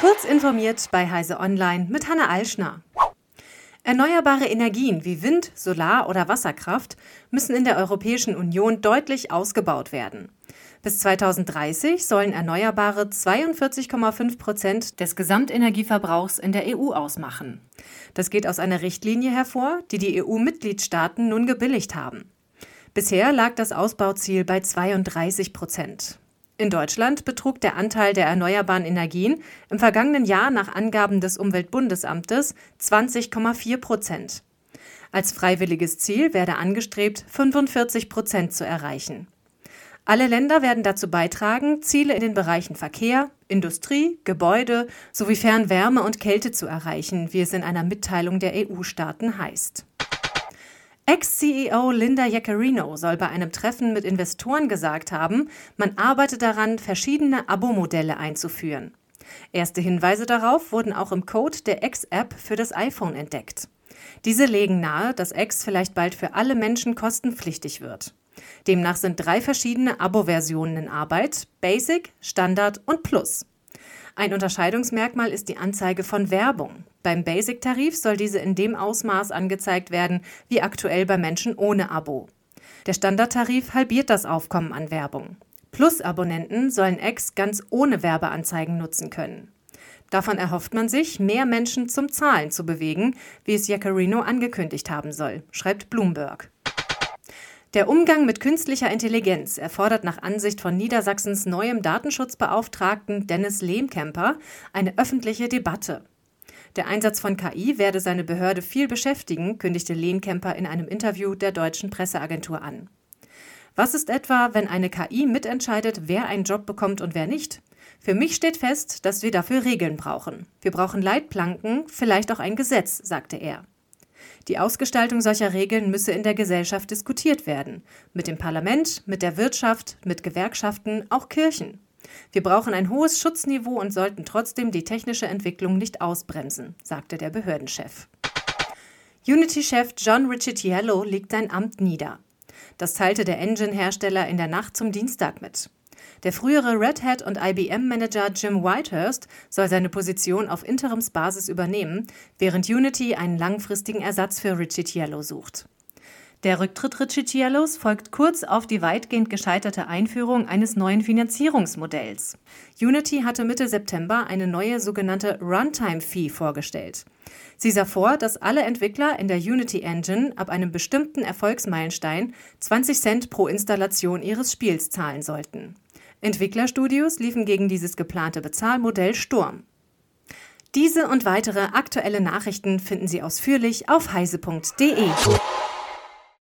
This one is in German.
Kurz informiert bei Heise Online mit Hanna Alschner. Erneuerbare Energien wie Wind, Solar- oder Wasserkraft müssen in der Europäischen Union deutlich ausgebaut werden. Bis 2030 sollen Erneuerbare 42,5 Prozent des Gesamtenergieverbrauchs in der EU ausmachen. Das geht aus einer Richtlinie hervor, die die EU-Mitgliedstaaten nun gebilligt haben. Bisher lag das Ausbauziel bei 32 Prozent. In Deutschland betrug der Anteil der erneuerbaren Energien im vergangenen Jahr nach Angaben des Umweltbundesamtes 20,4 Prozent. Als freiwilliges Ziel werde angestrebt, 45 Prozent zu erreichen. Alle Länder werden dazu beitragen, Ziele in den Bereichen Verkehr, Industrie, Gebäude sowie Fernwärme und Kälte zu erreichen, wie es in einer Mitteilung der EU-Staaten heißt. Ex-CEO Linda Yaccarino soll bei einem Treffen mit Investoren gesagt haben, man arbeite daran, verschiedene Abo-Modelle einzuführen. Erste Hinweise darauf wurden auch im Code der X-App für das iPhone entdeckt. Diese legen nahe, dass X vielleicht bald für alle Menschen kostenpflichtig wird. Demnach sind drei verschiedene Abo-Versionen in Arbeit: Basic, Standard und Plus. Ein Unterscheidungsmerkmal ist die Anzeige von Werbung. Beim Basic-Tarif soll diese in dem Ausmaß angezeigt werden, wie aktuell bei Menschen ohne Abo. Der Standardtarif halbiert das Aufkommen an Werbung. Plus-Abonnenten sollen X ganz ohne Werbeanzeigen nutzen können. Davon erhofft man sich, mehr Menschen zum Zahlen zu bewegen, wie es Jaccarino angekündigt haben soll, schreibt Bloomberg. Der Umgang mit künstlicher Intelligenz erfordert nach Ansicht von Niedersachsens neuem Datenschutzbeauftragten Dennis Lehmkemper eine öffentliche Debatte. Der Einsatz von KI werde seine Behörde viel beschäftigen, kündigte Lehmkemper in einem Interview der deutschen Presseagentur an. Was ist etwa, wenn eine KI mitentscheidet, wer einen Job bekommt und wer nicht? Für mich steht fest, dass wir dafür Regeln brauchen. Wir brauchen Leitplanken, vielleicht auch ein Gesetz, sagte er. Die Ausgestaltung solcher Regeln müsse in der Gesellschaft diskutiert werden. Mit dem Parlament, mit der Wirtschaft, mit Gewerkschaften, auch Kirchen. Wir brauchen ein hohes Schutzniveau und sollten trotzdem die technische Entwicklung nicht ausbremsen, sagte der Behördenchef. Unity-Chef John Riccitiello legt sein Amt nieder. Das teilte der Engine-Hersteller in der Nacht zum Dienstag mit. Der frühere Red Hat und IBM-Manager Jim Whitehurst soll seine Position auf Interimsbasis übernehmen, während Unity einen langfristigen Ersatz für Riccitiello sucht. Der Rücktritt Riccitiellos folgt kurz auf die weitgehend gescheiterte Einführung eines neuen Finanzierungsmodells. Unity hatte Mitte September eine neue sogenannte Runtime-Fee vorgestellt. Sie sah vor, dass alle Entwickler in der Unity Engine ab einem bestimmten Erfolgsmeilenstein 20 Cent pro Installation ihres Spiels zahlen sollten. Entwicklerstudios liefen gegen dieses geplante Bezahlmodell Sturm. Diese und weitere aktuelle Nachrichten finden Sie ausführlich auf heise.de.